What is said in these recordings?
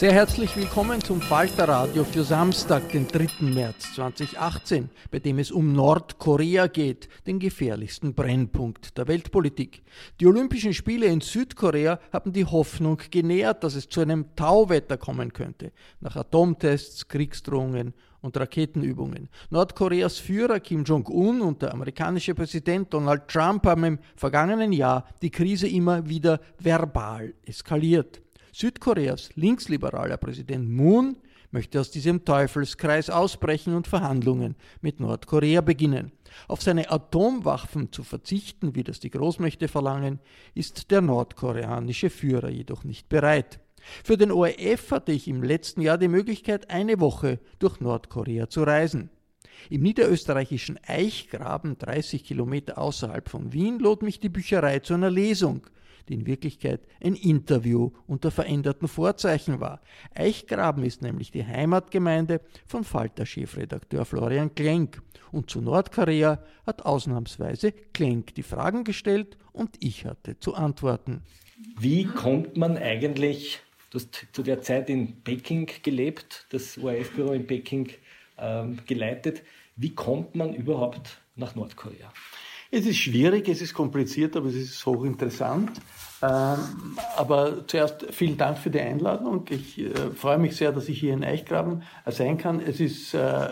Sehr herzlich willkommen zum Falter Radio für Samstag, den 3. März 2018, bei dem es um Nordkorea geht, den gefährlichsten Brennpunkt der Weltpolitik. Die Olympischen Spiele in Südkorea haben die Hoffnung genährt, dass es zu einem Tauwetter kommen könnte, nach Atomtests, Kriegsdrohungen und Raketenübungen. Nordkoreas Führer Kim Jong-un und der amerikanische Präsident Donald Trump haben im vergangenen Jahr die Krise immer wieder verbal eskaliert. Südkoreas linksliberaler Präsident Moon möchte aus diesem Teufelskreis ausbrechen und Verhandlungen mit Nordkorea beginnen. Auf seine Atomwaffen zu verzichten, wie das die Großmächte verlangen, ist der nordkoreanische Führer jedoch nicht bereit. Für den ORF hatte ich im letzten Jahr die Möglichkeit, eine Woche durch Nordkorea zu reisen. Im niederösterreichischen Eichgraben, 30 Kilometer außerhalb von Wien, lud mich die Bücherei zu einer Lesung, die in Wirklichkeit ein Interview unter veränderten Vorzeichen war. Eichgraben ist nämlich die Heimatgemeinde von Falter-Chefredakteur Florian Klenk. Und zu Nordkorea hat ausnahmsweise Klenk die Fragen gestellt und ich hatte zu antworten. Wie kommt man eigentlich Du hast zu der Zeit in Peking gelebt, das ORF-Büro in Peking ähm, geleitet. Wie kommt man überhaupt nach Nordkorea? Es ist schwierig, es ist kompliziert, aber es ist hochinteressant. Ähm, aber zuerst vielen Dank für die Einladung. Ich äh, freue mich sehr, dass ich hier in Eichgraben äh, sein kann. Es ist äh,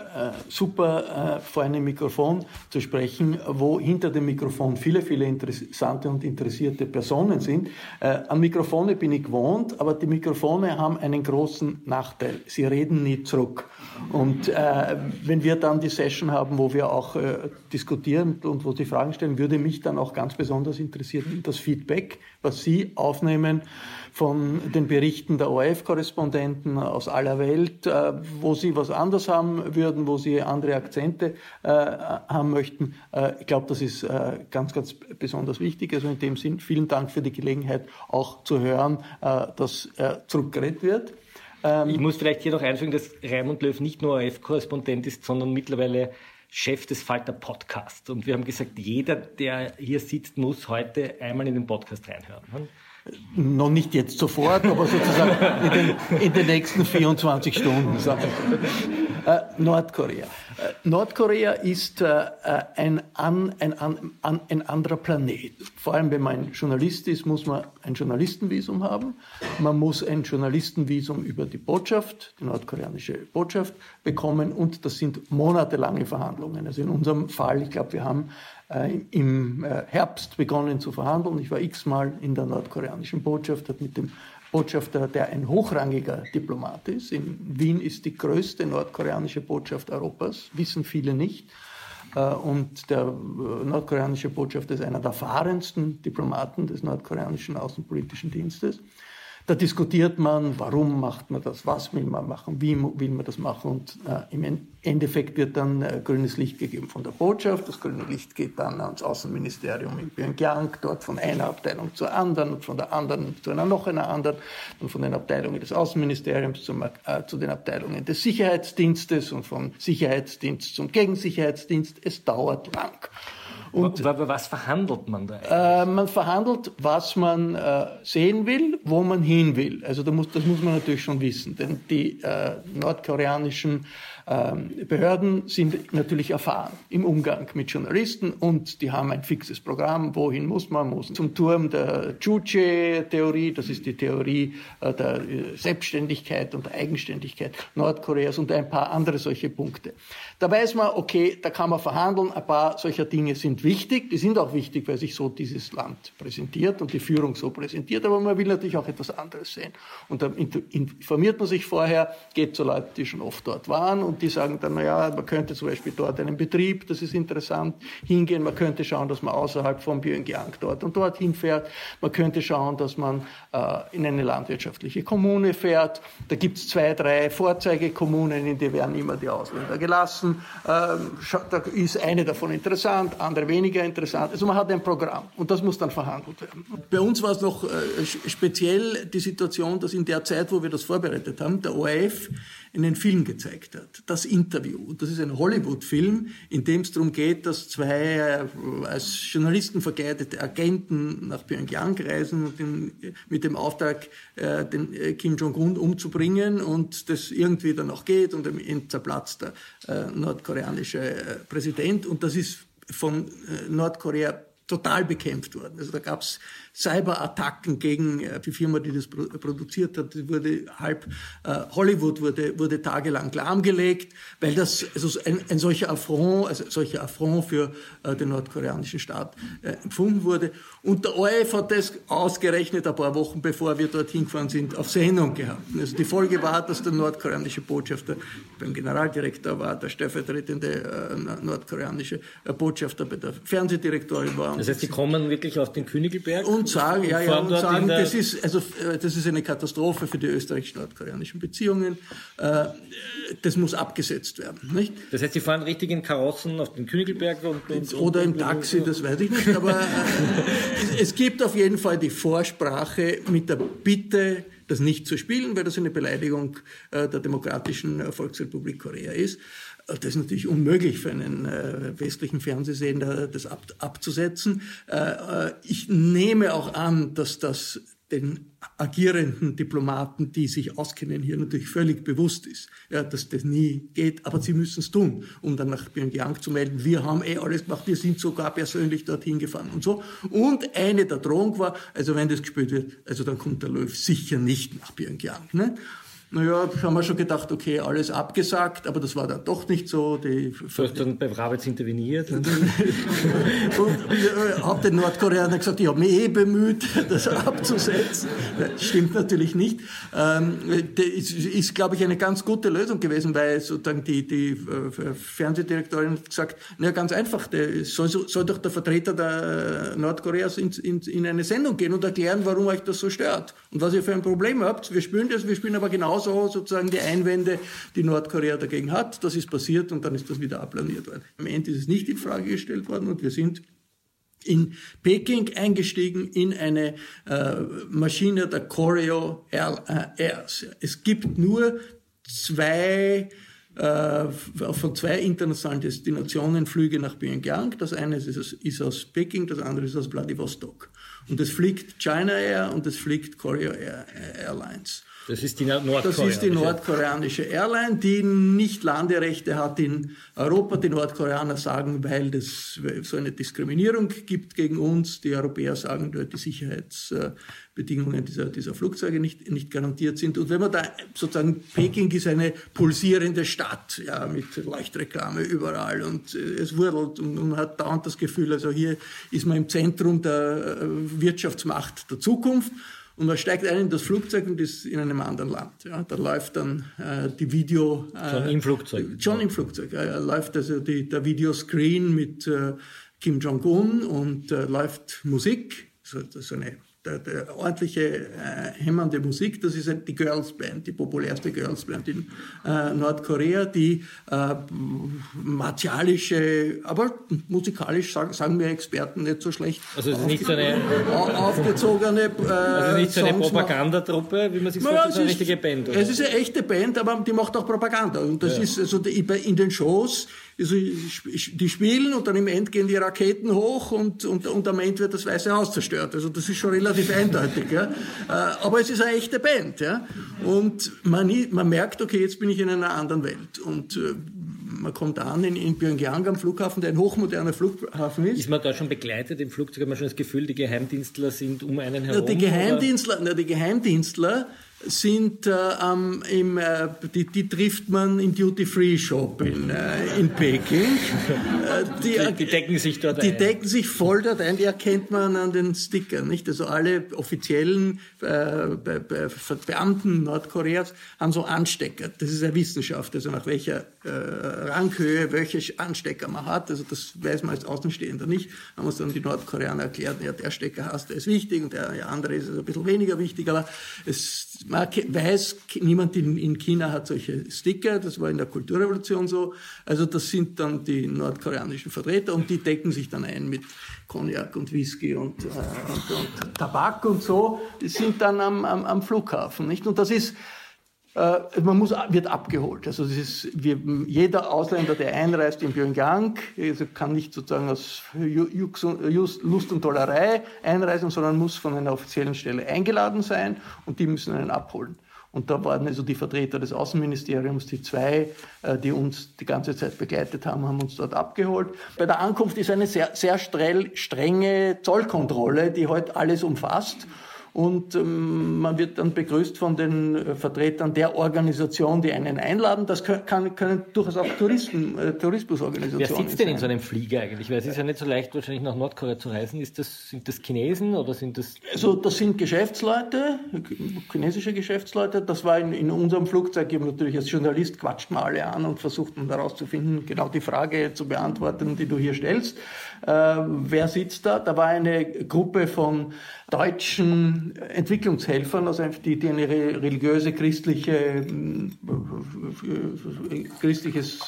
super, vor einem Mikrofon zu sprechen, wo hinter dem Mikrofon viele, viele interessante und interessierte Personen sind. An Mikrofone bin ich gewohnt, aber die Mikrofone haben einen großen Nachteil. Sie reden nie zurück. Und wenn wir dann die Session haben, wo wir auch diskutieren und wo Sie Fragen stellen, würde mich dann auch ganz besonders interessieren das Feedback, was Sie aufnehmen von den Berichten der ORF-Korrespondenten aus aller Welt, äh, wo Sie was anders haben würden, wo Sie andere Akzente äh, haben möchten. Äh, ich glaube, das ist ganz, ganz besonders wichtig. Also in dem Sinn, vielen Dank für die Gelegenheit, auch zu hören, dass zurückgeredet wird. Ähm, ich muss vielleicht hier noch einfügen, dass Raimund Löw nicht nur ORF-Korrespondent ist, sondern mittlerweile Chef des Falter Podcast. Und wir haben gesagt, jeder, der hier sitzt, muss heute einmal in den Podcast reinhören. Noch nicht jetzt sofort, aber sozusagen in den, in den nächsten 24 Stunden. Äh, Nordkorea. Äh, Nordkorea ist äh, ein, ein, ein, ein, anderer Planet. Vor allem, wenn man Journalist ist, muss man ein Journalistenvisum haben. Man muss ein Journalistenvisum über die Botschaft, die nordkoreanische Botschaft, bekommen. Und das sind monatelange Verhandlungen. Also in unserem Fall, ich glaube, wir haben äh, im äh, Herbst begonnen zu verhandeln. Ich war x-mal in der nordkoreanischen Botschaft, habe mit dem Botschafter, der ein hochrangiger Diplomat ist. In Wien ist die größte nordkoreanische Botschaft Europas, wissen viele nicht. Äh, und der nordkoreanische Botschafter ist einer der erfahrensten Diplomaten des nordkoreanischen Außenpolitischen Dienstes. Da diskutiert man, warum macht man das, was will man machen, wie will man das machen. Und äh, im Endeffekt wird dann äh, grünes Licht gegeben von der Botschaft. Das grüne Licht geht dann ans Außenministerium in Pyongyang, dort von einer Abteilung zur anderen und von der anderen zu einer noch einer anderen, und von den Abteilungen des Außenministeriums zum, äh, zu den Abteilungen des Sicherheitsdienstes und vom Sicherheitsdienst zum Gegensicherheitsdienst. Es dauert lang. Und was verhandelt man da eigentlich? Äh, man verhandelt, was man äh, sehen will, wo man hin will. Also da muss, das muss man natürlich schon wissen, denn die äh, nordkoreanischen Behörden sind natürlich erfahren im Umgang mit Journalisten und die haben ein fixes Programm. Wohin muss man? Muss zum Turm der Juche-Theorie, das ist die Theorie äh, der äh, Selbstständigkeit und der Eigenständigkeit Nordkoreas und ein paar andere solche Punkte. Da weiß man, okay, da kann man verhandeln, ein paar solcher Dinge sind wichtig, die sind auch wichtig, weil sich so dieses Land präsentiert und die Führung so präsentiert, aber man will natürlich auch etwas anderes sehen. Und da informiert man sich vorher, geht zu Leuten, die schon oft dort waren und die sagen dann, naja, man könnte zum Beispiel dort einen Betrieb, das ist interessant, hingehen. Man könnte schauen, dass man außerhalb von Pyongyang dort und dort hinfährt. Man könnte schauen, dass man äh, in eine landwirtschaftliche Kommune fährt. Da gibt es zwei, drei Vorzeigekommunen, in die werden immer die Ausländer gelassen. Ähm, da ist eine davon interessant, andere weniger interessant. Also man hat ein Programm und das muss dann verhandelt werden. Bei uns war es noch äh, speziell die Situation, dass in der Zeit, wo wir das vorbereitet haben, der ORF einen Film gezeigt hat, das Interview. Das ist ein Hollywood-Film, in dem es darum geht, dass zwei äh, als Journalisten verkleidete Agenten nach Pyongyang reisen und den, mit dem Auftrag, äh, den äh, Kim Jong-un umzubringen und das irgendwie dann auch geht und dann zerplatzt der nordkoreanische Präsident und das ist von Nordkorea total bekämpft worden. Also da gab es Cyberattacken gegen äh, die Firma, die das produziert hat. Die wurde halb äh, Hollywood wurde, wurde tagelang lahmgelegt, weil das also ein, ein solcher Affront, also solcher Affront für äh, den nordkoreanischen Staat äh, empfunden wurde. Und der ORF hat das ausgerechnet ein paar Wochen bevor wir dorthin gefahren sind, auf Sendung gehabt. Also die Folge war, dass der nordkoreanische Botschafter beim Generaldirektor war, der stellvertretende äh, nordkoreanische äh, Botschafter bei der Fernsehdirektorin war. Das heißt, die kommen wirklich auf den Königelberg? Und sagen, ja, ja, und sagen, das ist, also, äh, das ist eine Katastrophe für die österreichisch-nordkoreanischen Beziehungen. Äh, das muss abgesetzt werden, nicht? Das heißt, Sie fahren richtig in Karossen auf den Königelberg und, und Oder im Taxi, das weiß ich nicht, aber äh, es gibt auf jeden Fall die Vorsprache mit der Bitte, das nicht zu spielen, weil das eine Beleidigung der Demokratischen Volksrepublik Korea ist. Das ist natürlich unmöglich für einen äh, westlichen Fernsehsender, das ab, abzusetzen. Äh, äh, ich nehme auch an, dass das den agierenden Diplomaten, die sich auskennen, hier natürlich völlig bewusst ist, ja, dass das nie geht. Aber sie müssen es tun, um dann nach Pyongyang zu melden, wir haben eh alles gemacht, wir sind sogar persönlich dorthin gefahren und so. Und eine der Drohung war, also wenn das gespielt wird, also dann kommt der Löw sicher nicht nach Pyongyang. Ne? Naja, haben wir schon gedacht, okay, alles abgesagt, aber das war dann doch nicht so. Die du hast dann bei Brabitz interveniert. und äh, habe den Nordkoreaner gesagt, ich habe mich eh bemüht, das abzusetzen. Das stimmt natürlich nicht. Ähm, das ist, ist glaube ich, eine ganz gute Lösung gewesen, weil sozusagen die, die äh, Fernsehdirektorin hat gesagt, na ganz einfach, der soll, soll doch der Vertreter der Nordkoreas in, in, in eine Sendung gehen und erklären, warum euch das so stört und was ihr für ein Problem habt. Wir spielen das, wir spielen aber genau genauso sozusagen die Einwände, die Nordkorea dagegen hat. Das ist passiert und dann ist das wieder ablaniert worden. Am Ende ist es nicht in Frage gestellt worden und wir sind in Peking eingestiegen in eine äh, Maschine der Choreo Airs. Es gibt nur zwei äh, von zwei internationalen Destinationen Flüge nach Pyongyang. Das eine ist, ist aus Peking, das andere ist aus Vladivostok. Und es fliegt China Air und es fliegt Choreo Air, Airlines. Das ist die nordkoreanische. Das ist die nordkoreanische Airline, die nicht Landerechte hat in Europa. Die Nordkoreaner sagen, weil es so eine Diskriminierung gibt gegen uns. Die Europäer sagen, die Sicherheitsbedingungen dieser, dieser Flugzeuge nicht, nicht garantiert sind. Und wenn man da sozusagen, Peking ist eine pulsierende Stadt, ja, mit Leuchtreklame überall und es wurdelt und man hat dauernd das Gefühl, also hier ist man im Zentrum der äh, Wirtschaftsmacht der Zukunft. Und man steigt ein in das Flugzeug und ist in einem anderen Land. Ja, da läuft dann äh, die Video. Äh, schon im Flugzeug. Schon im Flugzeug. Ja, läuft also die, der Videoscreen mit äh, Kim Jong-un und äh, läuft Musik. So, so eine der, der ordentliche äh, hämmernde Musik, das ist halt die Girls Band, die populärste Girls Band in äh, Nordkorea, die äh, martialische, aber musikalisch sagen, sagen wir Experten nicht so schlecht. Also es ist nicht so eine aufgezogene äh, Also nicht so eine Propagandatruppe, wie man sich vorstellt, sondern eine richtige Band. Oder? Es ist eine echte Band, aber die macht auch Propaganda und das ja. ist also in den Shows also die spielen und dann im End gehen die Raketen hoch und, und, und am Ende wird das Weiße Haus zerstört. Also das ist schon relativ eindeutig. Ja. Äh, aber es ist eine echte Band. Ja. Und man, man merkt, okay, jetzt bin ich in einer anderen Welt. Und äh, man kommt an in, in Pyongyang am Flughafen, der ein hochmoderner Flughafen ist. Ist man da schon begleitet im Flugzeug? Hat man schon das Gefühl, die Geheimdienstler sind um einen herum? Na, die Geheimdienstler, na, die Geheimdienstler sind äh, ähm, im, äh, die, die trifft man im Duty-Free-Shop in, äh, in Peking. Äh, die, die, decken sich dort die ein. Die decken sich voll dort ein, die erkennt man an den Stickern. Nicht? Also alle offiziellen äh, Be Be Beamten Nordkoreas haben so Anstecker. Das ist eine Wissenschaft, also nach welcher äh, Ranghöhe welche Anstecker man hat. Also das weiß man als Außenstehender nicht. Haben uns dann die Nordkoreaner erklärt, ja, der Stecker hast, der ist wichtig und der, der andere ist also ein bisschen weniger wichtig, aber es man weiß, niemand in, in, China hat solche Sticker, das war in der Kulturrevolution so. Also das sind dann die nordkoreanischen Vertreter und die decken sich dann ein mit Cognac und Whisky und, äh, und, und Tabak und so. Die sind dann am, am, am Flughafen, nicht? Und das ist, man muss, wird abgeholt. Also das ist, wir, jeder Ausländer, der einreist in Pyongyang, also kann nicht sozusagen aus Lust und Tollerei einreisen, sondern muss von einer offiziellen Stelle eingeladen sein und die müssen einen abholen. Und da waren also die Vertreter des Außenministeriums, die zwei, äh, die uns die ganze Zeit begleitet haben, haben uns dort abgeholt. Bei der Ankunft ist eine sehr, sehr strenge Zollkontrolle, die heute alles umfasst und ähm, man wird dann begrüßt von den äh, Vertretern der Organisation, die einen einladen. Das kann, können durchaus auch Touristen, äh, Tourismusorganisationen sein. Wer sitzt denn in so einem Flieger eigentlich? Weil es ist ja nicht so leicht, wahrscheinlich nach Nordkorea zu reisen. Ist das, sind das Chinesen oder sind das... Also das sind Geschäftsleute, chinesische Geschäftsleute. Das war in, in unserem Flugzeug, ich natürlich als Journalist quatscht man alle an und versucht man herauszufinden, genau die Frage zu beantworten, die du hier stellst. Äh, wer sitzt da? Da war eine Gruppe von deutschen Entwicklungshelfern, also die, die eine religiöse, christliche, äh, christliches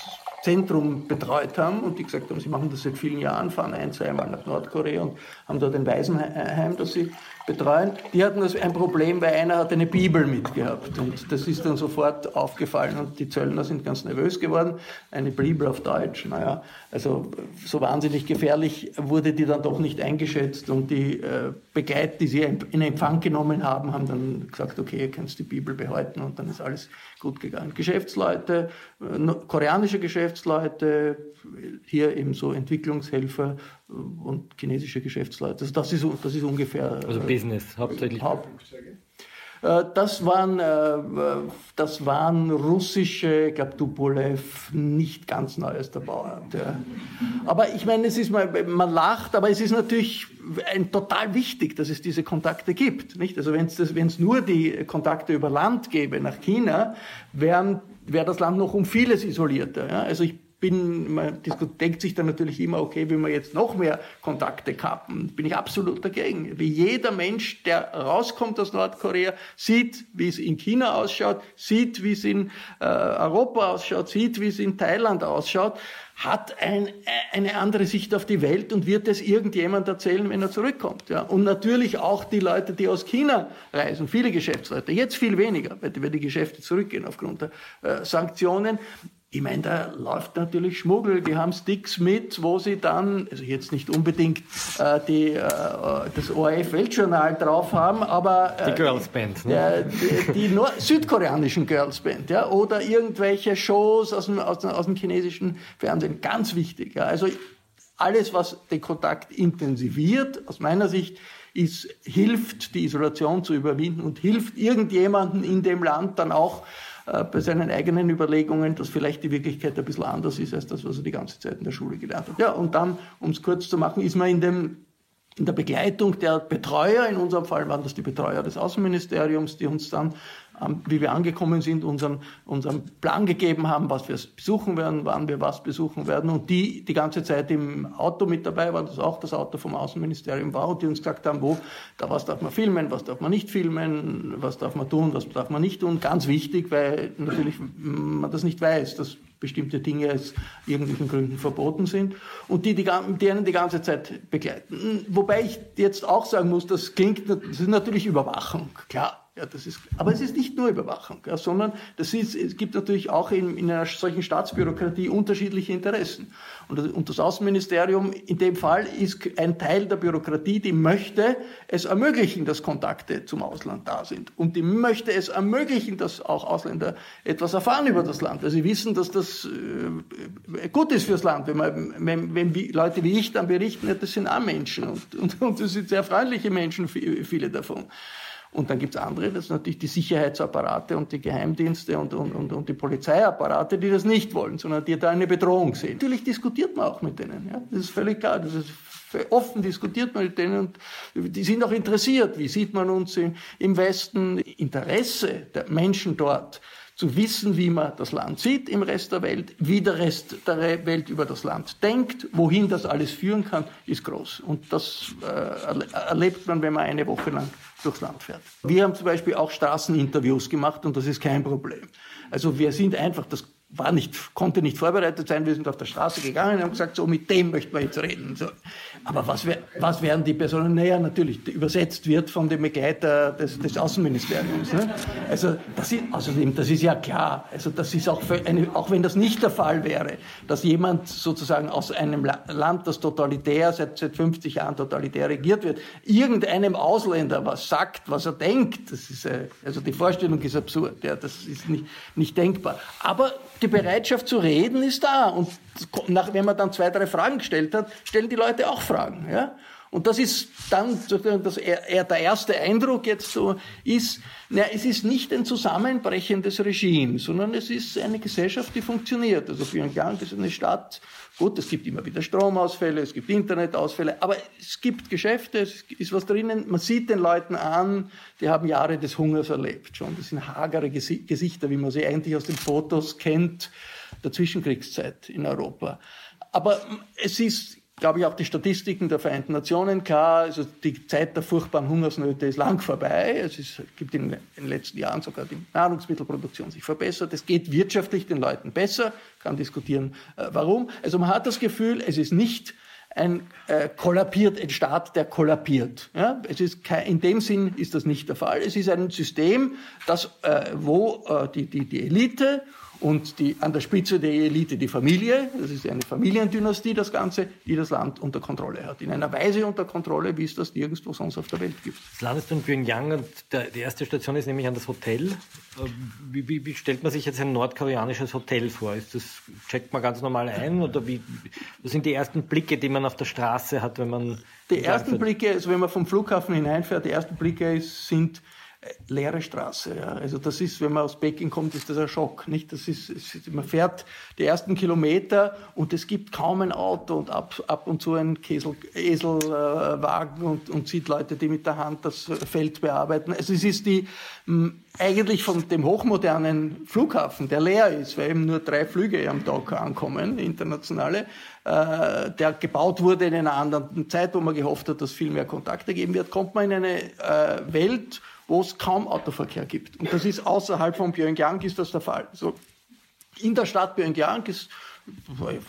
Zentrum betreut haben und die gesagt haben, sie machen das seit vielen Jahren, fahren ein, zweimal nach Nordkorea und haben dort ein Waisenheim, das sie betreuen. Die hatten das ein Problem, weil einer hat eine Bibel mitgehabt und das ist dann sofort aufgefallen und die Zöllner sind ganz nervös geworden. Eine Bibel auf Deutsch, naja, also so wahnsinnig gefährlich wurde die dann doch nicht eingeschätzt und die äh, Begleiter, die sie in Empfang genommen haben, haben dann gesagt, okay, ihr könnt die Bibel behalten und dann ist alles gut gegangen. Geschäftsleute, äh, koreanische Geschäftsleute, hier eben so Entwicklungshelfer und chinesische Geschäftsleute. Also das ist, das ist ungefähr. Also Business, hauptsächlich. Haupt, äh, das waren, äh, das waren russische, ich glaube Tupolev, nicht ganz neuester Bauart. Ja. Aber ich meine, es ist mal, man lacht, aber es ist natürlich ein, total wichtig, dass es diese Kontakte gibt. Nicht? Also wenn es nur die Kontakte über Land gäbe nach China, wäre wär das Land noch um vieles isolierter. Ja. Also ich bin, man denkt sich dann natürlich immer, okay, wenn wir jetzt noch mehr Kontakte kappen, bin ich absolut dagegen. Wie jeder Mensch, der rauskommt aus Nordkorea, sieht, wie es in China ausschaut, sieht, wie es in äh, Europa ausschaut, sieht, wie es in Thailand ausschaut, hat ein, eine andere Sicht auf die Welt und wird es irgendjemand erzählen, wenn er zurückkommt. Ja. Und natürlich auch die Leute, die aus China reisen, viele Geschäftsleute, jetzt viel weniger, weil die Geschäfte zurückgehen aufgrund der äh, Sanktionen ich meine, da läuft natürlich Schmuggel. Die haben Sticks mit, wo sie dann, also jetzt nicht unbedingt äh, die, äh, das ORF-Weltjournal drauf haben, aber... Äh, die Girls Band. Ne? die, die südkoreanischen Girls Band, ja, oder irgendwelche Shows aus dem, aus, dem, aus dem chinesischen Fernsehen. Ganz wichtig. Ja. Also alles, was den Kontakt intensiviert, aus meiner Sicht, ist, hilft, die Isolation zu überwinden und hilft irgendjemanden in dem Land dann auch äh, bei seinen eigenen Überlegungen, dass vielleicht die Wirklichkeit ein bisschen anders ist als das, was er die ganze Zeit in der Schule gelernt hat. Ja, und dann, um es kurz zu machen, ist man in dem in der Begleitung der Betreuer, in unserem Fall waren das die Betreuer des Außenministeriums, die uns dann wie wir angekommen sind, unseren, unseren Plan gegeben haben, was wir besuchen werden, wann wir was besuchen werden und die die ganze Zeit im Auto mit dabei waren, das auch das Auto vom Außenministerium war und die uns gesagt haben, wo, da was darf man filmen, was darf man nicht filmen, was darf man tun, was darf man nicht tun. Ganz wichtig, weil natürlich man das nicht weiß, dass bestimmte Dinge aus irgendwelchen Gründen verboten sind und die, die, die einen die ganze Zeit begleiten. Wobei ich jetzt auch sagen muss, das klingt, das ist natürlich Überwachung, klar. Ja, das ist, aber es ist nicht nur Überwachung, ja, sondern das ist, es gibt natürlich auch in, in einer solchen Staatsbürokratie unterschiedliche Interessen. Und, und das Außenministerium in dem Fall ist ein Teil der Bürokratie, die möchte es ermöglichen, dass Kontakte zum Ausland da sind. Und die möchte es ermöglichen, dass auch Ausländer etwas erfahren über das Land, weil sie wissen, dass das äh, gut ist fürs Land. Wenn, man, wenn, wenn wie, Leute wie ich dann berichten, ja, das sind auch Menschen und, und, und das sind sehr freundliche Menschen, viele davon. Und dann gibt's andere, das sind natürlich die Sicherheitsapparate und die Geheimdienste und, und, und, und die Polizeiapparate, die das nicht wollen, sondern die da eine Bedrohung sehen. Natürlich diskutiert man auch mit denen. Ja? Das ist völlig klar. Das ist offen diskutiert man mit denen und die sind auch interessiert. Wie sieht man uns im, im Westen? Interesse der Menschen dort zu wissen, wie man das Land sieht im Rest der Welt, wie der Rest der Welt über das Land denkt, wohin das alles führen kann, ist groß. Und das äh, erlebt man, wenn man eine Woche lang durchs Land fährt. Wir haben zum Beispiel auch Straßeninterviews gemacht und das ist kein Problem. Also wir sind einfach, das war nicht, konnte nicht vorbereitet sein. Wir sind auf der Straße gegangen und haben gesagt, so mit dem möchten wir jetzt reden. So. Aber was, wär, was wären die Personen? Naja, natürlich, übersetzt wird von dem Begleiter des, des Außenministeriums. Ne? Also das ist, außerdem, das ist ja klar. Also das ist auch, eine, auch wenn das nicht der Fall wäre, dass jemand sozusagen aus einem Land, das totalitär seit, seit 50 Jahren totalitär regiert wird, irgendeinem Ausländer was sagt, was er denkt. Das ist, äh, also die Vorstellung ist absurd. Ja, das ist nicht, nicht denkbar. Aber die Bereitschaft zu reden ist da. Und nach, wenn man dann zwei, drei Fragen gestellt hat, stellen die Leute auch Fragen. Ja? Und das ist dann das, eher der erste Eindruck jetzt so ist, na, es ist nicht ein Zusammenbrechen des Regimes, sondern es ist eine Gesellschaft, die funktioniert. Also Pyongyang ist eine Stadt, gut, es gibt immer wieder Stromausfälle, es gibt Internetausfälle, aber es gibt Geschäfte, es ist was drinnen. Man sieht den Leuten an, die haben Jahre des Hungers erlebt schon. Das sind hagere Gesichter, wie man sie eigentlich aus den Fotos kennt der Zwischenkriegszeit in Europa. Aber es ist glaube ich, auch die Statistiken der Vereinten Nationen klar. Also die Zeit der furchtbaren Hungersnöte ist lang vorbei. Es ist, gibt in den letzten Jahren sogar die Nahrungsmittelproduktion sich verbessert. Es geht wirtschaftlich den Leuten besser. Kann diskutieren, äh, warum. Also man hat das Gefühl, es ist nicht ein äh, kollabiert, ein Staat, der kollabiert. Ja? Es ist kein, in dem Sinn ist das nicht der Fall. Es ist ein System, das, äh, wo äh, die, die, die Elite und die, an der Spitze der Elite die Familie, das ist eine Familiendynastie, das Ganze, die das Land unter Kontrolle hat. In einer Weise unter Kontrolle, wie es das nirgendwo sonst auf der Welt gibt. Das Land ist in Pyongyang und der, die erste Station ist nämlich an das Hotel. Äh, wie, wie, wie, stellt man sich jetzt ein nordkoreanisches Hotel vor? Ist das, checkt man ganz normal ein oder wie, was sind die ersten Blicke, die man auf der Straße hat, wenn man... Die ersten Blicke, also wenn man vom Flughafen hineinfährt, die ersten Blicke sind leere Straße. Ja. Also das ist, wenn man aus Peking kommt, ist das ein Schock. Nicht? Das ist, man fährt die ersten Kilometer und es gibt kaum ein Auto und ab, ab und zu ein Käsel, Eselwagen äh, und, und sieht Leute, die mit der Hand das Feld bearbeiten. Also es ist die eigentlich von dem hochmodernen Flughafen, der leer ist, weil eben nur drei Flüge am Tag ankommen, internationale, äh, der gebaut wurde in einer anderen Zeit, wo man gehofft hat, dass viel mehr Kontakte geben wird, kommt man in eine äh, Welt, wo es kaum Autoverkehr gibt. Und das ist außerhalb von Pyongyang ist das der Fall. So, in der Stadt Pyongyang ist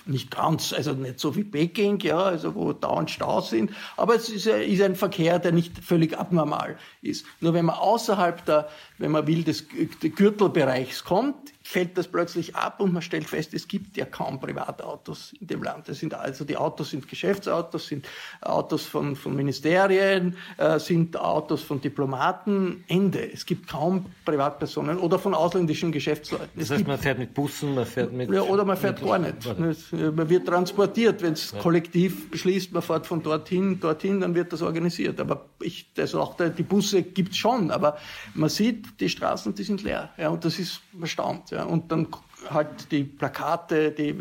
nicht ganz, also nicht so wie Peking, ja, also wo dauernd Staus sind, aber es ist, ist, ein Verkehr, der nicht völlig abnormal ist. Nur wenn man außerhalb der, wenn man will, des Gürtelbereichs kommt, fällt das plötzlich ab und man stellt fest, es gibt ja kaum Privatautos in dem Land. Das sind also die Autos sind Geschäftsautos, sind Autos von, von Ministerien, äh, sind Autos von Diplomaten. Ende. Es gibt kaum Privatpersonen oder von ausländischen Geschäftsleuten. Das heißt, man fährt mit Bussen, man fährt mit. Ja, oder man fährt gar nicht. Man wird transportiert, wenn es ja. kollektiv beschließt, man fährt von dorthin, dorthin, dann wird das organisiert. Aber ich, das auch die Busse gibt's schon, aber man sieht, die Straßen, die sind leer. Ja, und das ist erstaunt. Ja. Und dann halt die Plakate, die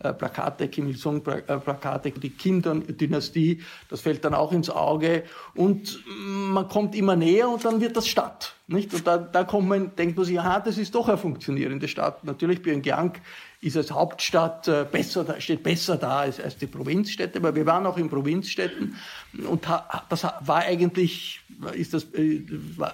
äh, Plakate, Kim Il-sung-Plakate, äh, die Kim-Dynastie, das fällt dann auch ins Auge. Und man kommt immer näher und dann wird das Stadt. Nicht? Und da, da kommt man, denkt man sich, aha, das ist doch eine funktionierende Stadt. Natürlich Pyongyang ist als Hauptstadt äh, besser, steht besser da als, als die Provinzstädte, aber wir waren auch in Provinzstädten und das war eigentlich, ist das, äh,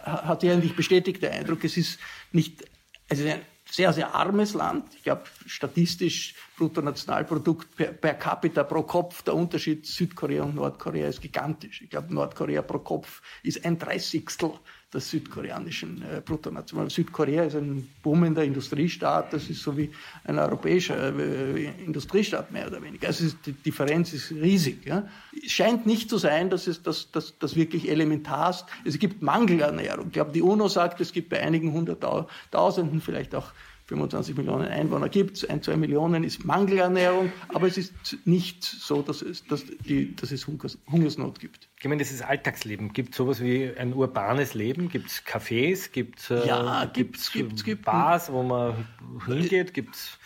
hat sich eigentlich bestätigt der Eindruck, es ist nicht, ist ein sehr, sehr armes Land. Ich glaube, statistisch Bruttonationalprodukt per, per, capita pro Kopf, der Unterschied Südkorea und Nordkorea ist gigantisch. Ich glaube, Nordkorea pro Kopf ist ein Dreißigstel des südkoreanischen äh, Bruttonational. Südkorea ist ein boomender Industriestaat, das ist so wie ein europäischer äh, Industriestaat mehr oder weniger. Also die Differenz ist riesig. Ja. Es scheint nicht zu sein, dass es das, das, das wirklich elementar ist. Es gibt Mangelernährung. Ich glaube, die UNO sagt, es gibt bei einigen Hunderttausenden, vielleicht auch 25 Millionen Einwohner gibt, es, ein, zwei Millionen ist Mangelernährung, aber es ist nicht so, dass es, dass die, dass es Hungersnot gibt. Ich meine, das ist Alltagsleben. Gibt es sowas wie ein urbanes Leben? Gibt es Cafés? Gibt es äh, ja, gibt's, gibt's, gibt's, Bars, wo man hingeht? Gibt's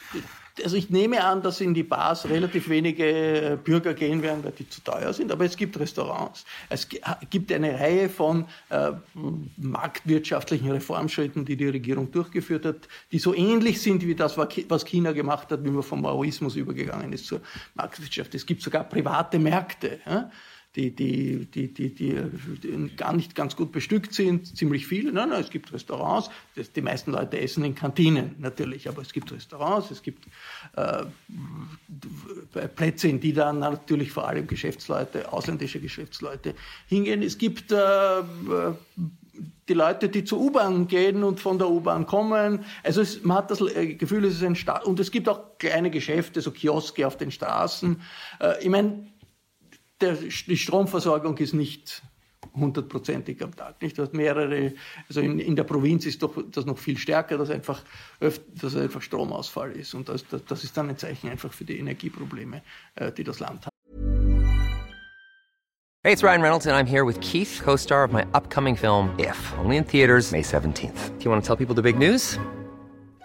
also ich nehme an, dass in die Bars relativ wenige äh, Bürger gehen werden, weil die zu teuer sind, aber es gibt Restaurants. Es gibt eine Reihe von äh, marktwirtschaftlichen Reformschritten, die die Regierung durchgeführt hat, die so ähnlich sind wie das, was China gemacht hat, wie man vom Maoismus übergegangen ist zur Marktwirtschaft. Es gibt sogar private Märkte. Ja? Die, die, die, die, die, gar nicht ganz gut bestückt sind, ziemlich viele. Nein, nein, es gibt Restaurants, das, die meisten Leute essen in Kantinen natürlich, aber es gibt Restaurants, es gibt äh, Plätze, in die dann natürlich vor allem Geschäftsleute, ausländische Geschäftsleute hingehen. Es gibt äh, die Leute, die zur U-Bahn gehen und von der U-Bahn kommen. Also es, man hat das Gefühl, es ist ein Staat. Und es gibt auch kleine Geschäfte, so Kioske auf den Straßen. Äh, ich meine, der, die Stromversorgung ist nicht hundertprozentig am Tag. Nicht? Du hast mehrere, also in, in, der Provinz ist doch das noch viel stärker, dass einfach, öfter, dass einfach Stromausfall ist. Und das, das, das, ist dann ein Zeichen einfach für die Energieprobleme, äh, die das Land hat. Hey, it's Ryan Reynolds and I'm here with Keith, co-star of my upcoming film If, only in theaters May 17th. Do you want to tell people the big news?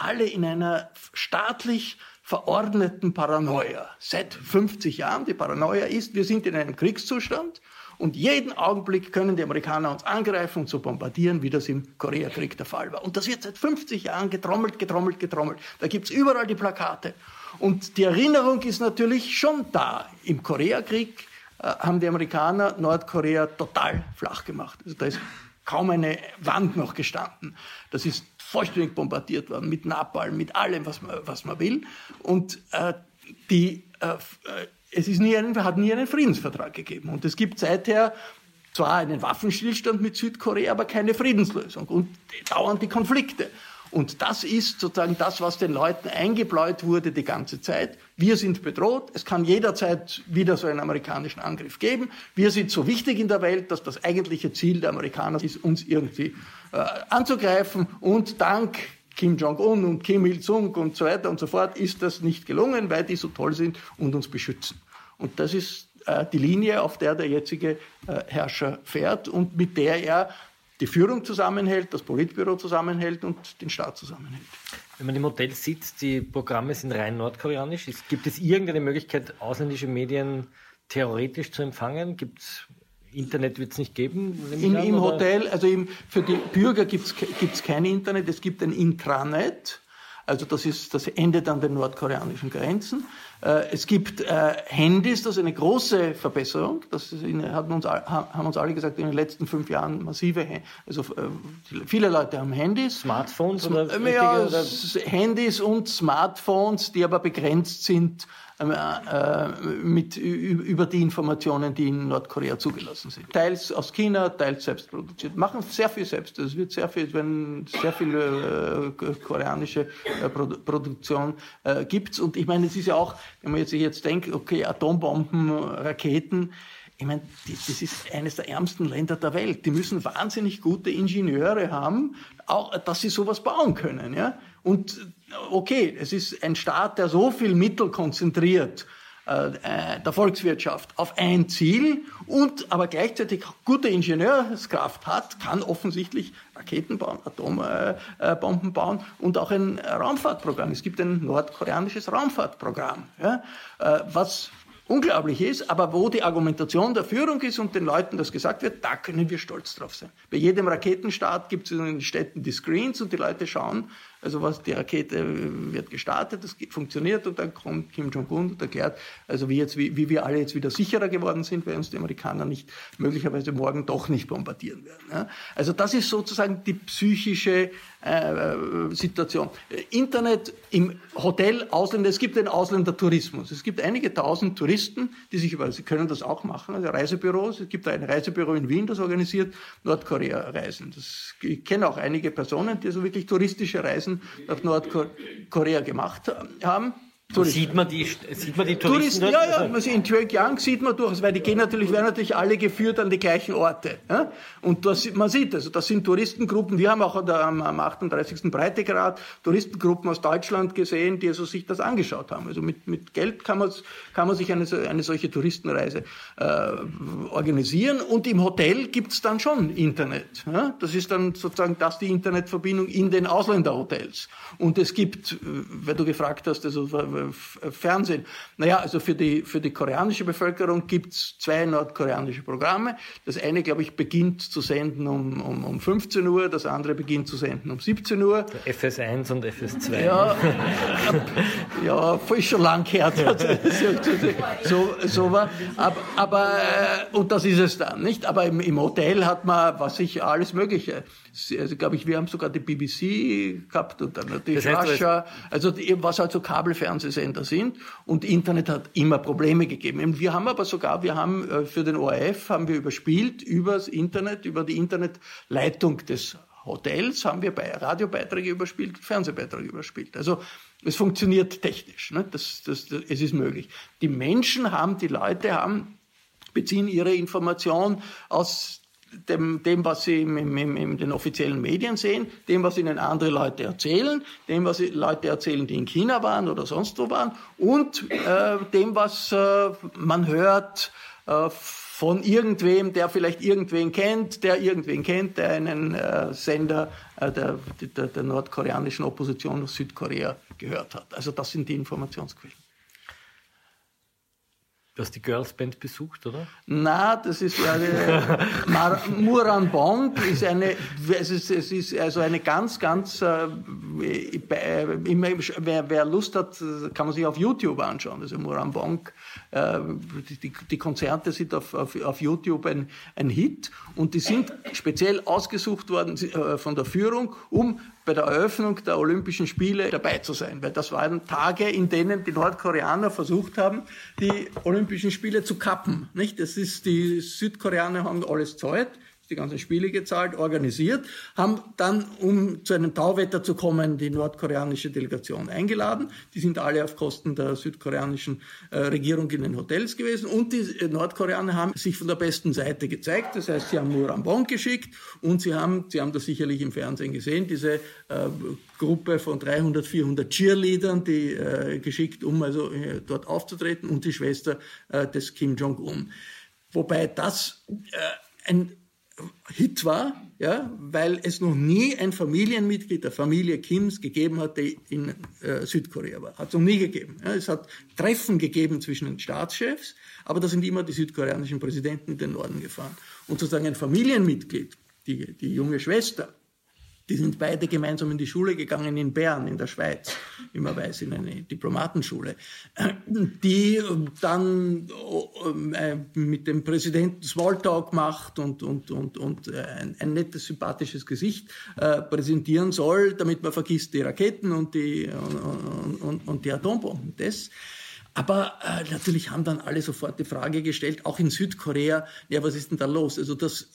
alle in einer staatlich verordneten Paranoia. Seit 50 Jahren. Die Paranoia ist, wir sind in einem Kriegszustand und jeden Augenblick können die Amerikaner uns angreifen und so bombardieren, wie das im Koreakrieg der Fall war. Und das wird seit 50 Jahren getrommelt, getrommelt, getrommelt. Da gibt's überall die Plakate. Und die Erinnerung ist natürlich schon da. Im Koreakrieg äh, haben die Amerikaner Nordkorea total flach gemacht. Also da ist kaum eine Wand noch gestanden. Das ist vollständig bombardiert worden mit Napalm, mit allem, was man, was man will. Und äh, die, äh, äh, es ist nie einen, hat nie einen Friedensvertrag gegeben. Und es gibt seither zwar einen Waffenstillstand mit Südkorea, aber keine Friedenslösung und dauernd die Konflikte. Und das ist sozusagen das, was den Leuten eingebläut wurde die ganze Zeit. Wir sind bedroht. Es kann jederzeit wieder so einen amerikanischen Angriff geben. Wir sind so wichtig in der Welt, dass das eigentliche Ziel der Amerikaner ist, uns irgendwie äh, anzugreifen. Und dank Kim Jong-un und Kim Il-sung und so weiter und so fort ist das nicht gelungen, weil die so toll sind und uns beschützen. Und das ist äh, die Linie, auf der der jetzige äh, Herrscher fährt und mit der er die Führung zusammenhält, das Politbüro zusammenhält und den Staat zusammenhält. Wenn man im Modell sieht, die Programme sind rein nordkoreanisch. Gibt es irgendeine Möglichkeit, ausländische Medien theoretisch zu empfangen? Gibt es Internet wird es nicht geben? In, an, Im Hotel, also im, für die Bürger gibt es kein Internet, es gibt ein Intranet. Also das ist das endet an den nordkoreanischen Grenzen. Äh, es gibt äh, Handys, das ist eine große Verbesserung. Das haben uns, haben uns alle gesagt, in den letzten fünf Jahren massive, also äh, viele Leute haben Handys. Smartphones oder, ja, oder? Handys und Smartphones, die aber begrenzt sind mit, über die Informationen, die in Nordkorea zugelassen sind. Teils aus China, teils selbst produziert. Machen sehr viel selbst. Es wird sehr viel, wenn sehr viel äh, koreanische äh, Produ Produktion äh, gibt's. Und ich meine, es ist ja auch, wenn man sich jetzt denkt, okay, Atombomben, Raketen, ich meine, das ist eines der ärmsten Länder der Welt. Die müssen wahnsinnig gute Ingenieure haben, auch, dass sie sowas bauen können. Ja? Und okay, es ist ein Staat, der so viel Mittel konzentriert äh, der Volkswirtschaft auf ein Ziel und aber gleichzeitig gute Ingenieurskraft hat, kann offensichtlich Raketen bauen, Atombomben bauen und auch ein Raumfahrtprogramm. Es gibt ein nordkoreanisches Raumfahrtprogramm, ja, äh, was unglaublich ist, aber wo die Argumentation der Führung ist und den Leuten das gesagt wird, da können wir stolz drauf sein. Bei jedem Raketenstart gibt es in den Städten die Screens und die Leute schauen, also was die Rakete wird gestartet, das funktioniert und dann kommt Kim Jong-un und erklärt, also wie, jetzt, wie, wie wir alle jetzt wieder sicherer geworden sind, weil uns die Amerikaner nicht möglicherweise morgen doch nicht bombardieren werden. Ja? Also das ist sozusagen die psychische äh, Situation. Internet im Hotel, Ausländer, es gibt den Ausländertourismus. Es gibt einige tausend Touristen, die sich über, sie können das auch machen, also Reisebüros. Es gibt ein Reisebüro in Wien, das organisiert Nordkorea-Reisen. Ich kenne auch einige Personen, die also wirklich touristische Reisen Reisen nach Nordkorea gemacht haben. Sieht man die, sieht man die Touristen? Touristen ja, ja, man sieht, in Pyongyang sieht man durchaus, weil die gehen natürlich, werden natürlich alle geführt an die gleichen Orte. Ja? Und das, man sieht, also das sind Touristengruppen, wir haben auch am, am 38. Breitegrad Touristengruppen aus Deutschland gesehen, die also sich das angeschaut haben. Also mit, mit Geld kann man, kann man sich eine, eine solche Touristenreise äh, organisieren und im Hotel gibt's dann schon Internet. Ja? Das ist dann sozusagen das die Internetverbindung in den Ausländerhotels. Und es gibt, äh, weil du gefragt hast, also Fernsehen. Naja, also für die, für die koreanische Bevölkerung gibt's zwei nordkoreanische Programme. Das eine, glaube ich, beginnt zu senden um, um, um 15 Uhr, das andere beginnt zu senden um 17 Uhr. Der FS1 und FS2. Ja, ja ist schon lang her. so, so war. Aber, aber, äh, und das ist es dann, nicht? Aber im, im Hotel hat man, was ich, alles Mögliche also glaube ich, wir haben sogar die BBC gehabt und dann natürlich das heißt, Russia, also was halt so Kabelfernsehsender sind und Internet hat immer Probleme gegeben. Wir haben aber sogar, wir haben äh, für den ORF haben wir überspielt übers Internet, über die Internetleitung des Hotels haben wir bei Radiobeiträge überspielt, Fernsehbeiträge überspielt. Also es funktioniert technisch, ne? das, das, das, es ist möglich. Die Menschen haben, die Leute haben, beziehen ihre Information aus dem, dem was sie in, in, in, den offiziellen Medien sehen, dem, was ihnen andere Leute erzählen, dem, was Leute erzählen, die in China waren oder sonst wo waren, und äh, dem, was äh, man hört äh, von irgendwem, der vielleicht irgendwen kennt, der irgendwen kennt, der einen äh, Sender äh, der, der, der nordkoreanischen Opposition aus Südkorea gehört hat. Also das sind die Informationsquellen. Du hast die Girls Band besucht, oder? Na, das ist eine Muran Bong ist eine, es ist, es ist also eine ganz, ganz, äh, immer, wer, wer Lust hat, kann man sich auf YouTube anschauen. Also Muran Bong, äh, die, die Konzerte sind auf, auf, auf YouTube ein, ein Hit und die sind speziell ausgesucht worden äh, von der Führung, um bei der Eröffnung der Olympischen Spiele dabei zu sein, weil das waren Tage, in denen die Nordkoreaner versucht haben, die Olympischen Spiele zu kappen. Nicht? Das ist die Südkoreaner haben alles zahlt die ganzen Spiele gezahlt, organisiert, haben dann, um zu einem Tauwetter zu kommen, die nordkoreanische Delegation eingeladen. Die sind alle auf Kosten der südkoreanischen äh, Regierung in den Hotels gewesen und die äh, Nordkoreaner haben sich von der besten Seite gezeigt. Das heißt, sie haben Murambon geschickt und sie haben, sie haben das sicherlich im Fernsehen gesehen, diese äh, Gruppe von 300, 400 Cheerleadern, die äh, geschickt, um also äh, dort aufzutreten und die Schwester des Kim Jong-un. Wobei das ein Hit war, ja, weil es noch nie ein Familienmitglied der Familie Kims gegeben hat, der in äh, Südkorea war. Hat es noch nie gegeben. Ja, es hat Treffen gegeben zwischen den Staatschefs, aber da sind immer die südkoreanischen Präsidenten in den Norden gefahren. Und sozusagen ein Familienmitglied, die, die junge Schwester, Die sind beide gemeinsam in die Schule gegangen in Bern, in der Schweiz, man weiß, in eine Diplomatenschule. Die dann äh, mit dem Präsidenten Smalltalk macht und, und, und, und äh, ein, ein nettes, sympathisches Gesicht äh, präsentieren soll, damit man vergisst die Raketen und die, und, und, und die Atombomben. Das aber äh, natürlich haben dann alle sofort die Frage gestellt, auch in Südkorea, ja, was ist denn da los? Also das,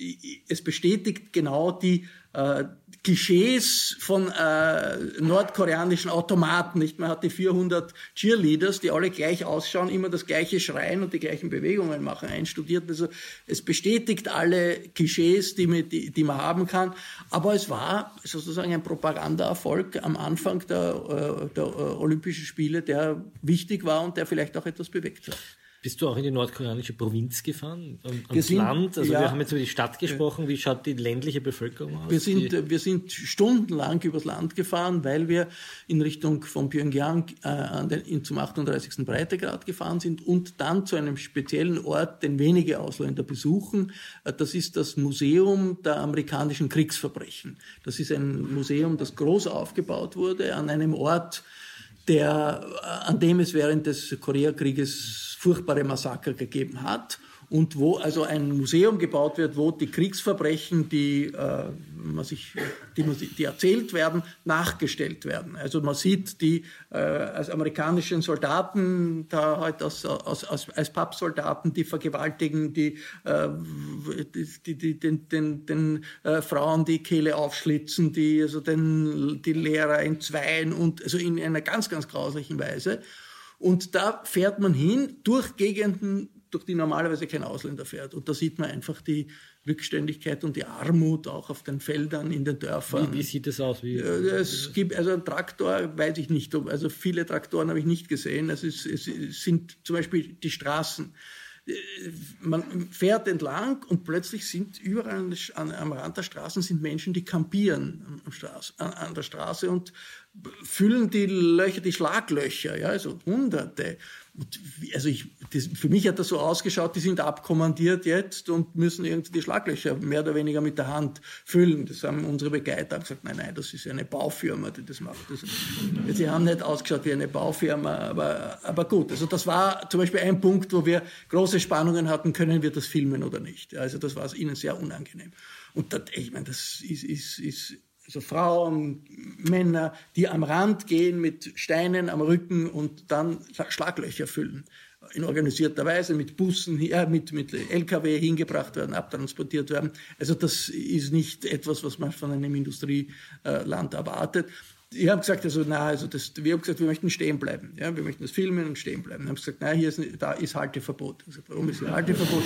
es bestätigt genau die äh, Klischees von äh, nordkoreanischen Automaten. Nicht? Man hat die 400 Cheerleaders, die alle gleich ausschauen, immer das gleiche schreien und die gleichen Bewegungen machen, einstudiert. Also es bestätigt alle Klischees, die man, die, die man haben kann. Aber es war sozusagen ein Propagandaerfolg am Anfang der, äh, der äh, Olympischen Spiele, der wichtig war und der vielleicht auch etwas bewegt hat. Bist du auch in die nordkoreanische Provinz gefahren? Ans sind, Land? Also ja, wir haben jetzt über die Stadt gesprochen. Wie schaut die ländliche Bevölkerung aus? Wir sind, wir sind stundenlang übers Land gefahren, weil wir in Richtung von Pyongyang äh, an den, in, zum 38. Breitegrad gefahren sind und dann zu einem speziellen Ort, den wenige Ausländer besuchen. Äh, das ist das Museum der amerikanischen Kriegsverbrechen. Das ist ein Museum, das groß aufgebaut wurde an einem Ort, der, äh, an dem es während des Koreakrieges furchtbare Massaker gegeben hat und wo also ein Museum gebaut wird, wo die Kriegsverbrechen, die, äh, man sich, die, die, erzählt werden, nachgestellt werden. Also man sieht die äh, als amerikanischen Soldaten, da halt als, als, als, als Pappsoldaten, die vergewaltigen, die, äh, die, die, den, den, den äh, Frauen die Kehle aufschlitzen, die also den, die Lehrer entzweien und also in einer ganz, ganz grauslichen Weise. Und da fährt man hin durch Gegenden, durch die normalerweise kein Ausländer fährt. Und da sieht man einfach die Rückständigkeit und die Armut auch auf den Feldern, in den Dörfern. Wie, wie sieht das aus? Wie, es gibt, also ein Traktor, weiß ich nicht, also viele Traktoren habe ich nicht gesehen. Es, ist, es sind zum Beispiel die Straßen man fährt entlang und plötzlich sind überall an, am Rand der Straßen sind Menschen, die campieren an, an der Straße und füllen die Löcher, die Schlaglöcher, ja, also Hunderte. Also ich, das, für mich hat das so ausgeschaut, die sind abkommandiert jetzt und müssen irgendwie die Schlaglöcher mehr oder weniger mit der Hand füllen. Das haben unsere Begleiter gesagt, nein, nein, das ist eine Baufirma, die das macht. Das, sie haben nicht ausgeschaut wie eine Baufirma, aber, aber gut. Also das war zum Beispiel ein Punkt, wo wir große Spannungen hatten, können wir das filmen oder nicht. Also das war ihnen sehr unangenehm. Und das, ich meine, das ist, ist, ist also Frauen, Männer, die am Rand gehen mit Steinen am Rücken und dann Schlaglöcher füllen. In organisierter Weise mit Bussen, äh, mit, mit LKW hingebracht werden, abtransportiert werden. Also das ist nicht etwas, was man von einem Industrieland erwartet ich habe gesagt, also, na, also das, wir haben gesagt, wir möchten stehen bleiben. Ja, wir möchten das filmen und stehen bleiben. Wir haben gesagt, nein, hier ist, da ist Halteverbot. Ich gesagt, warum ist hier Halteverbot?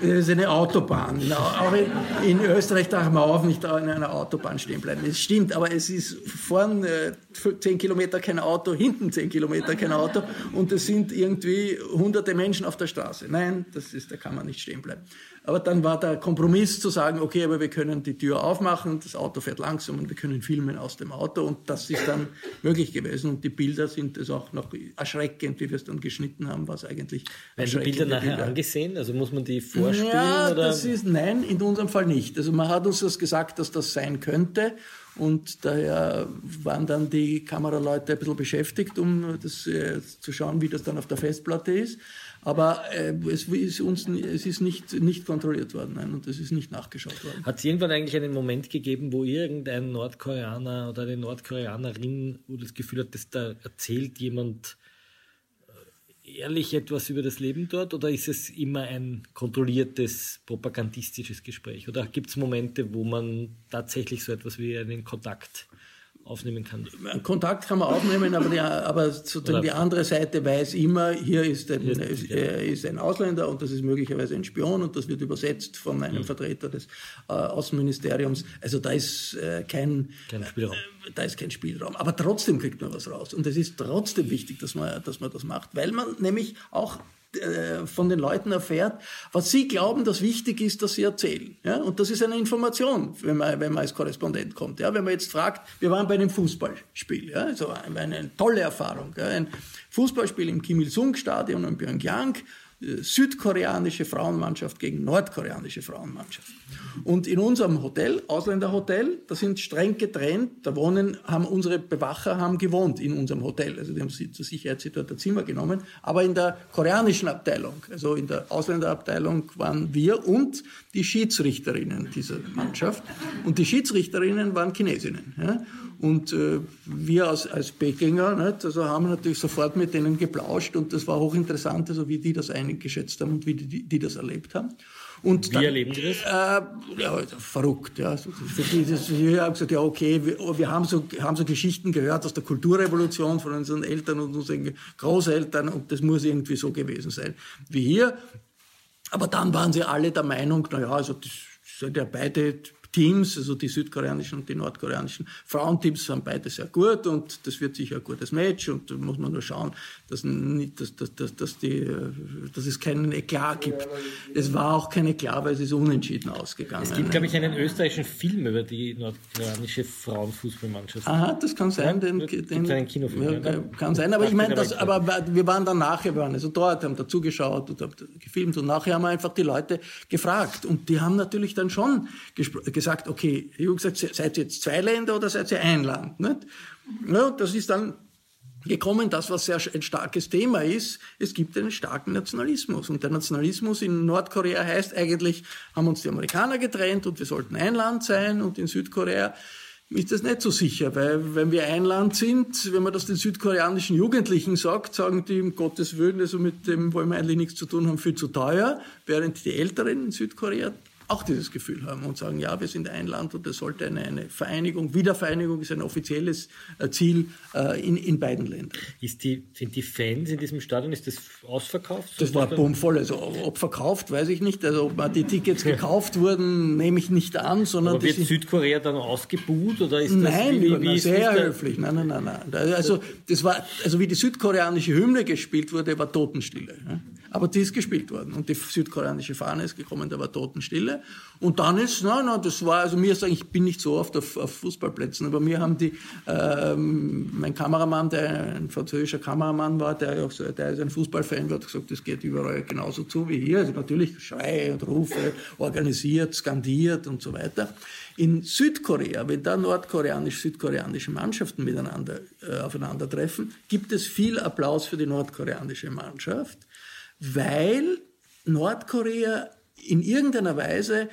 Das ist eine Autobahn. Auch in, in Österreich darf man auch nicht in einer Autobahn stehen bleiben. Das stimmt, aber es ist vorn äh, 10 Kilometer kein Auto, hinten 10 Kilometer kein Auto und es sind irgendwie hunderte Menschen auf der Straße. Nein, das ist, da kann man nicht stehen bleiben. Aber dann war der Kompromiss zu sagen, okay, aber wir können die Tür aufmachen, das Auto fährt langsam und wir können filmen aus dem Auto und das ist dann möglich gewesen und die Bilder sind es auch noch erschreckend, wie wir es dann geschnitten haben, was eigentlich Werden die Bilder nachher Bilder. angesehen? Also muss man die vorspielen? Ja, oder? das ist, nein, in unserem Fall nicht. Also man hat uns das gesagt, dass das sein könnte und daher waren dann die Kameraleute ein bisschen beschäftigt, um das äh, zu schauen, wie das dann auf der Festplatte ist. Aber äh, es ist uns es ist nicht, nicht kontrolliert worden nein, und es ist nicht nachgeschaut worden. Hat es irgendwann eigentlich einen Moment gegeben, wo irgendein Nordkoreaner oder eine Nordkoreanerin wo das Gefühl hat, dass da erzählt jemand ehrlich etwas über das Leben dort oder ist es immer ein kontrolliertes, propagandistisches Gespräch? Oder gibt es Momente, wo man tatsächlich so etwas wie einen Kontakt aufnehmen kann. Kontakt kann man aufnehmen, aber die, aber sozusagen die andere Seite weiß immer, hier ist ein, hier ist, äh, ist ein Ausländer und das ist möglicherweise ein Spion und das wird übersetzt von einem mhm. Vertreter des äh, Außenministeriums. Also da ist äh, kein, kein Spielraum. Äh, da ist kein Spielraum. Aber trotzdem kriegt man was raus. Und es ist trotzdem wichtig, dass man, dass man das macht, weil man nämlich auch äh, von den Leuten erfährt, was sie glauben, dass wichtig ist, dass sie erzählen. Ja? Und das ist eine Information, wenn man, wenn man als Korrespondent kommt. Ja? Wenn man jetzt fragt, wir waren bei einem Fußballspiel, ja? also eine tolle Erfahrung. Ja? Ein Fußballspiel im Kim Il-sung-Stadion in Pyongyang südkoreanische Frauenmannschaft gegen nordkoreanische Frauenmannschaft. Und in unserem Hotel, Ausländerhotel, da sind streng getrennt, da wohnen, haben unsere Bewacher haben gewohnt in unserem Hotel. Also die haben sie zur Sicherheit sich dort ein Zimmer genommen. Aber in der koreanischen Abteilung, also in der Ausländerabteilung waren wir und die Schiedsrichterinnen dieser Mannschaft. Und die Schiedsrichterinnen waren Chinesinnen. Ja? Und äh, wir als, als Pekinger nicht, also haben natürlich sofort mit denen geplauscht und das war hochinteressant, also wie die das eingeschätzt haben und wie die, die das erlebt haben. Und Wie dann, erleben die das? Äh, ja, verrückt. Ja. Wir haben gesagt, ja okay, wir, wir haben, so, haben so Geschichten gehört aus der Kulturrevolution von unseren Eltern und unseren Großeltern und das muss irgendwie so gewesen sein wie hier. Aber dann waren sie alle der Meinung, naja, also das sind ja beide Teams, also die südkoreanischen und die nordkoreanischen Frauenteams sind beide sehr gut und das wird sicher ein gutes Match und da muss man nur schauen, dass, nicht, dass, dass, dass, dass, die, dass es keinen Eklat gibt. Es war auch kein Eklat, weil es ist unentschieden ausgegangen. Es gibt, glaube ich, einen österreichischen Film über die nordkoreanische Frauenfußballmannschaft. Aha, das kann sein. Den, den, einen Kinofilm, ja, ja. kann sein, aber ich meine, das, aber wir waren dann nachher, wir waren also dort, haben da zugeschaut und haben gefilmt und nachher haben wir einfach die Leute gefragt und die haben natürlich dann schon gespr- gesagt, okay, ich habe gesagt, se- seid ihr jetzt zwei Länder oder seid ihr ein Land? Nicht? Ja, das ist dann gekommen, das, was sehr ein starkes Thema ist, es gibt einen starken Nationalismus. Und der Nationalismus in Nordkorea heißt eigentlich, haben uns die Amerikaner getrennt und wir sollten ein Land sein und in Südkorea ist das nicht so sicher, weil wenn wir ein Land sind, wenn man das den südkoreanischen Jugendlichen sagt, sagen die, um Gottes Willen, also mit dem wollen wir eigentlich nichts zu tun haben, viel zu teuer, während die Älteren in Südkorea auch dieses Gefühl haben und sagen, ja, wir sind ein Land und es sollte eine, eine Vereinigung, Wiedervereinigung ist ein offizielles äh, Ziel äh, in, in beiden Ländern. Die, sind die Fans in diesem Stadion, ist das ausverkauft? Das war bummvoll, also ob verkauft, weiß ich nicht, also ob die Tickets gekauft wurden, nehme ich nicht an, sondern Aber wird Südkorea dann ausgebuht oder ist das Nein, wie, wie, sehr höflich. Nein, nein, nein, nein. Also, das war, also wie die südkoreanische Hymne gespielt wurde, war Totenstille. ja. Aber die ist gespielt worden. Und die südkoreanische Fahne ist gekommen, da war Totenstille. Und dann ist, nein, nein, das war, also mir sagen, ich bin nicht so oft auf, auf Fußballplätzen, aber mir haben die, ähm, mein Kameramann, der ein französischer Kameramann war, der auch so, der ist ein Fußballfan, hat gesagt, das geht überall genauso zu wie hier. Also natürlich Schreie und Rufe, organisiert, skandiert und so weiter. In Südkorea, wenn da nordkoreanisch-südkoreanische Mannschaften miteinander äh, aufeinandertreffen, gibt es viel Applaus für die nordkoreanische Mannschaft, weil Nordkorea in irgendeiner Weise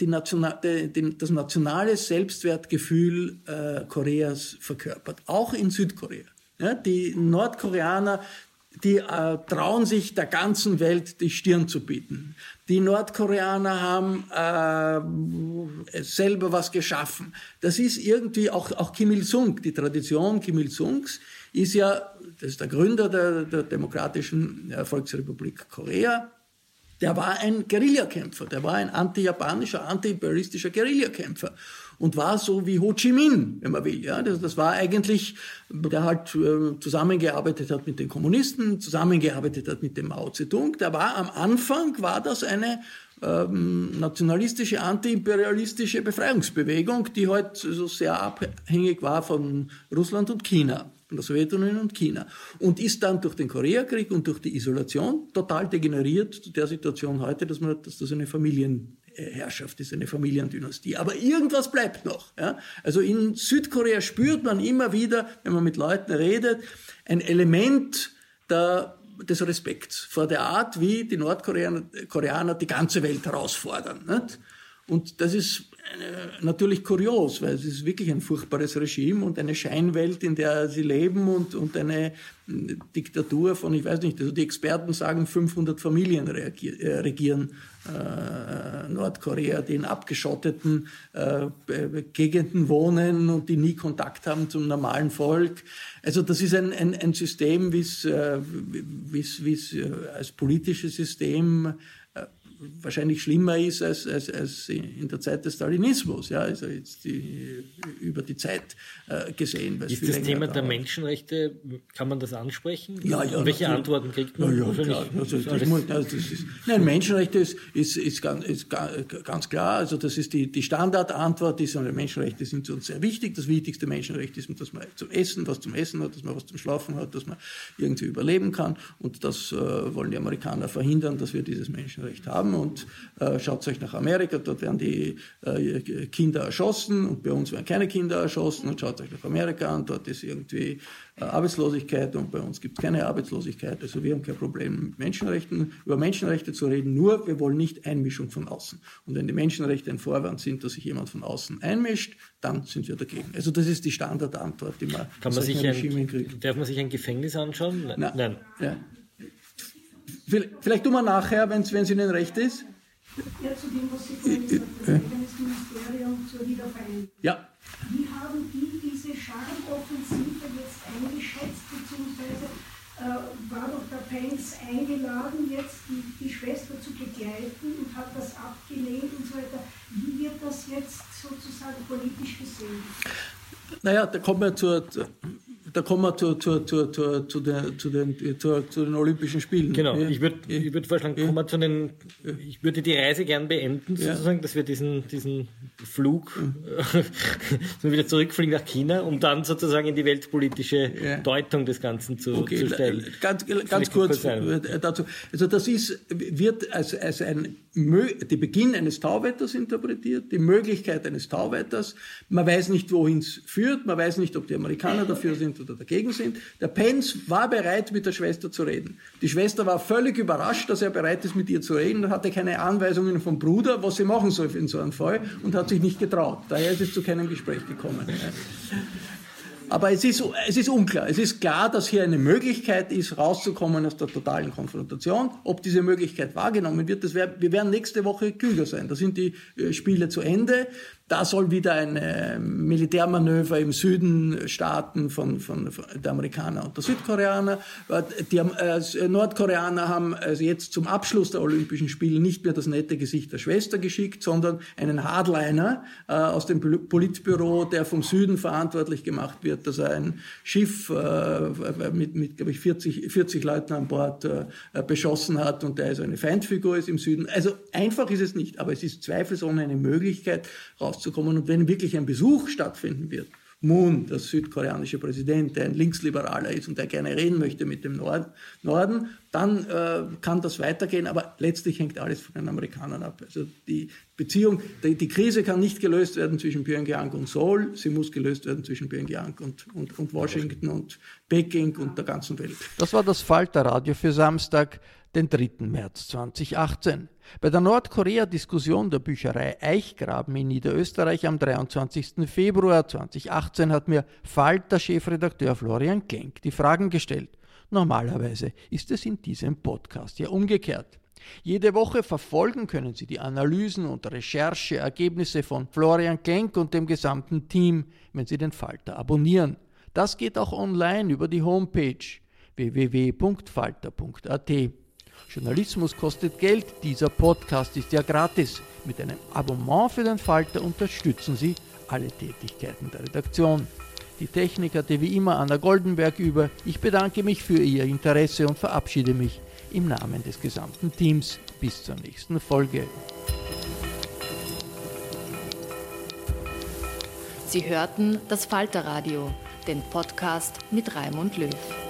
National, die, das nationale Selbstwertgefühl äh, Koreas verkörpert, auch in Südkorea. Ja, die Nordkoreaner, die äh, trauen sich der ganzen Welt die Stirn zu bieten. Die Nordkoreaner haben äh, selber was geschaffen. Das ist irgendwie auch, auch Kim Il-sung, die Tradition Kim Il-sungs ist ja, das ist der Gründer der, der Demokratischen äh, Volksrepublik Korea, der war ein Guerillakämpfer, der war ein anti-japanischer, anti-imperialistischer Guerillakämpfer und war so wie Ho Chi Minh, wenn man will. Ja, das, das war eigentlich, der halt äh, zusammengearbeitet hat mit den Kommunisten, zusammengearbeitet hat mit dem Mao Zedong. Der war am Anfang war das eine ähm, nationalistische, anti-imperialistische Befreiungsbewegung, die halt so sehr abhängig war von Russland und China von der Sowjetunion und China und ist dann durch den Koreakrieg und durch die Isolation total degeneriert zu der Situation heute, dass man, dass das eine Familienherrschaft ist, eine Familiendynastie. Aber irgendwas bleibt noch. Ja? Also in Südkorea spürt man immer wieder, wenn man mit Leuten redet, ein Element der des Respekts vor der Art, wie die Nordkoreaner Koreaner die ganze Welt herausfordern. Nicht? Und das ist natürlich kurios, weil es ist wirklich ein furchtbares Regime und eine Scheinwelt, in der sie leben und, und eine äh, Diktatur von, ich weiß nicht, also die Experten sagen, 500 Familien äh, regieren äh, Nordkorea, die in abgeschotteten äh, Gegenden wohnen und die nie Kontakt haben zum normalen Volk. Also das ist ein, ein, ein System, wie es äh, äh, als politisches System äh, wahrscheinlich schlimmer ist als, als, als in der Zeit des Stalinismus, ja, also jetzt die, über die Zeit äh, gesehen. Ist das Thema der Menschenrechte, kann man das ansprechen? Ja, ja. Und welche natürlich. Antworten kriegt man? Ja, ja klar. Also, das muss, also das ist, nein, Menschenrechte ist, ist, ist, ganz, ist ganz klar, also das ist die, die Standardantwort, ist, Menschenrechte sind uns sehr wichtig. Das wichtigste Menschenrecht ist, dass man zum Essen, was zum Essen hat, dass man was zum Schlafen hat, dass man irgendwie überleben kann. Und das äh, wollen die Amerikaner verhindern, dass wir dieses Menschenrecht haben. Und äh, schaut euch nach Amerika, dort werden die äh, Kinder erschossen und bei uns werden keine Kinder erschossen. Und schaut euch nach Amerika an, dort ist irgendwie äh, Arbeitslosigkeit und bei uns gibt es keine Arbeitslosigkeit. Also wir haben kein Problem mit Menschenrechten, über Menschenrechte zu reden, nur wir wollen nicht Einmischung von außen. Und wenn die Menschenrechte ein Vorwand sind, dass sich jemand von außen einmischt, dann sind wir dagegen. Also das ist die Standardantwort, die man, Kann man sich ein, kriegt. Darf man sich ein Gefängnis anschauen? Nein. Nein. Ja. Vielleicht tun wir nachher, wenn es Ihnen recht ist. Ja, zu dem, was Sie vorhin gesagt haben, das Ministerium zur Wiedervereinigung. Ja. Wie haben die diese Charmoffensive jetzt eingeschätzt, beziehungsweise äh, war doch der Pence eingeladen, jetzt die, die Schwester zu begleiten und hat das abgelehnt und so weiter. Wie wird das jetzt sozusagen politisch gesehen? Naja, da kommen wir zur, da kommen wir zu, zu, zu, zu, zu, den, zu, den, zu, zu den Olympischen Spielen. Genau, ich würde ich würd vorschlagen, kommen wir zu den, ich würde die Reise gern beenden, sozusagen, ja. dass wir diesen, diesen Flug ja. wieder zurückfliegen nach China, um dann sozusagen in die weltpolitische ja. Deutung des Ganzen zu, okay. zu stellen. Ganz, ganz kurz dazu. Also das ist, wird als, als ein der Beginn eines Tauwetters interpretiert, die Möglichkeit eines Tauwetters. Man weiß nicht, wohin es führt, man weiß nicht, ob die Amerikaner dafür sind oder dagegen sind. Der Pence war bereit, mit der Schwester zu reden. Die Schwester war völlig überrascht, dass er bereit ist, mit ihr zu reden und hatte keine Anweisungen vom Bruder, was sie machen soll in so einem Fall und hat sich nicht getraut. Daher ist es zu keinem Gespräch gekommen. Aber es ist, es ist unklar. Es ist klar, dass hier eine Möglichkeit ist, rauszukommen aus der totalen Konfrontation. Ob diese Möglichkeit wahrgenommen wird, das wär, wir werden nächste Woche klüger sein. Da sind die äh, Spiele zu Ende. Da soll wieder ein äh, Militärmanöver im Süden starten von, von, von der Amerikaner und der Südkoreaner. Die äh, Nordkoreaner haben also jetzt zum Abschluss der Olympischen Spiele nicht mehr das nette Gesicht der Schwester geschickt, sondern einen Hardliner äh, aus dem Politbüro, der vom Süden verantwortlich gemacht wird, dass er ein Schiff äh, mit, mit glaube ich, 40, 40 Leuten an Bord äh, beschossen hat und der also eine Feindfigur ist im Süden. Also einfach ist es nicht, aber es ist zweifelsohne eine Möglichkeit, raus rauszukommen. Und wenn wirklich ein Besuch stattfinden wird, Moon, der südkoreanische Präsident, der ein Linksliberaler ist und der gerne reden möchte mit dem Nord Norden, dann äh, kann das weitergehen. Aber letztlich hängt alles von den Amerikanern ab. Also die Beziehung, die, die, Krise kann nicht gelöst werden zwischen Pyongyang und Seoul. Sie muss gelöst werden zwischen Pyongyang und, und, und Washington und Peking und der ganzen Welt. Das war das Falterradio für Samstag, den 3. März 2018. Bei der Nordkorea-Diskussion der Bücherei Eichgraben in Niederösterreich am 23. Februar 2018 hat mir Falter-Chefredakteur Florian Klenk die Fragen gestellt. Normalerweise ist es in diesem Podcast ja umgekehrt. Jede Woche verfolgen können Sie die Analysen und Rechercheergebnisse von Florian Klenk und dem gesamten Team, wenn Sie den Falter abonnieren. Das geht auch online über die Homepage www.falter.at. Journalismus kostet Geld, dieser Podcast ist ja gratis. Mit einem Abonnement für den Falter unterstützen Sie alle Tätigkeiten der Redaktion. Die Technik hatte wie immer Anna Goldenberg über. Ich bedanke mich für Ihr Interesse und verabschiede mich im Namen des gesamten Teams. Bis zur nächsten Folge. Sie hörten das Falterradio, den Podcast mit Raimund Löw.